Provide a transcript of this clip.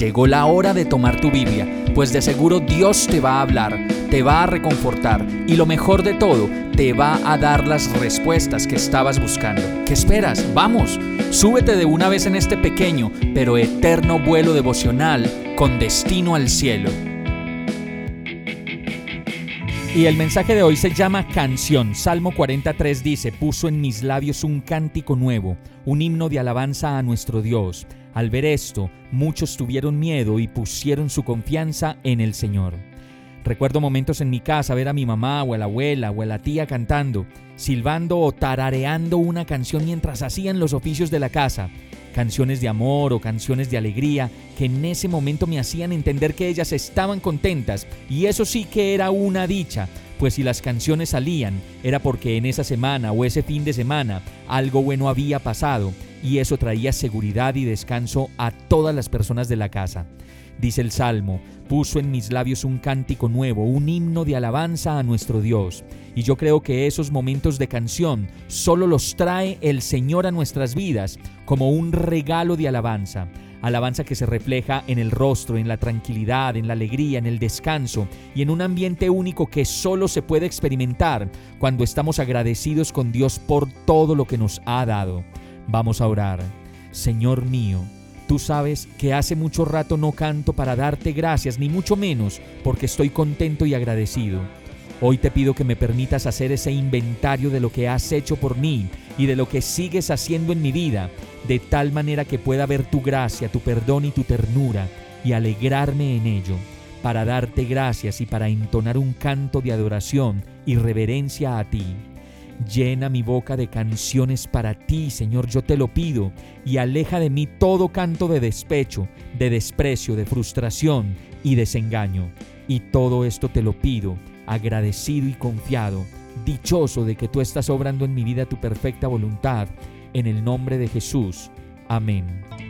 Llegó la hora de tomar tu Biblia, pues de seguro Dios te va a hablar, te va a reconfortar y lo mejor de todo, te va a dar las respuestas que estabas buscando. ¿Qué esperas? Vamos, súbete de una vez en este pequeño pero eterno vuelo devocional con destino al cielo. Y el mensaje de hoy se llama Canción. Salmo 43 dice, puso en mis labios un cántico nuevo, un himno de alabanza a nuestro Dios. Al ver esto, muchos tuvieron miedo y pusieron su confianza en el Señor. Recuerdo momentos en mi casa ver a mi mamá o a la abuela o a la tía cantando, silbando o tarareando una canción mientras hacían los oficios de la casa canciones de amor o canciones de alegría que en ese momento me hacían entender que ellas estaban contentas y eso sí que era una dicha, pues si las canciones salían era porque en esa semana o ese fin de semana algo bueno había pasado y eso traía seguridad y descanso a todas las personas de la casa. Dice el Salmo, puso en mis labios un cántico nuevo, un himno de alabanza a nuestro Dios. Y yo creo que esos momentos de canción solo los trae el Señor a nuestras vidas como un regalo de alabanza. Alabanza que se refleja en el rostro, en la tranquilidad, en la alegría, en el descanso y en un ambiente único que solo se puede experimentar cuando estamos agradecidos con Dios por todo lo que nos ha dado. Vamos a orar. Señor mío, Tú sabes que hace mucho rato no canto para darte gracias, ni mucho menos porque estoy contento y agradecido. Hoy te pido que me permitas hacer ese inventario de lo que has hecho por mí y de lo que sigues haciendo en mi vida, de tal manera que pueda ver tu gracia, tu perdón y tu ternura y alegrarme en ello, para darte gracias y para entonar un canto de adoración y reverencia a ti. Llena mi boca de canciones para ti, Señor, yo te lo pido, y aleja de mí todo canto de despecho, de desprecio, de frustración y desengaño. Y todo esto te lo pido, agradecido y confiado, dichoso de que tú estás obrando en mi vida tu perfecta voluntad, en el nombre de Jesús. Amén.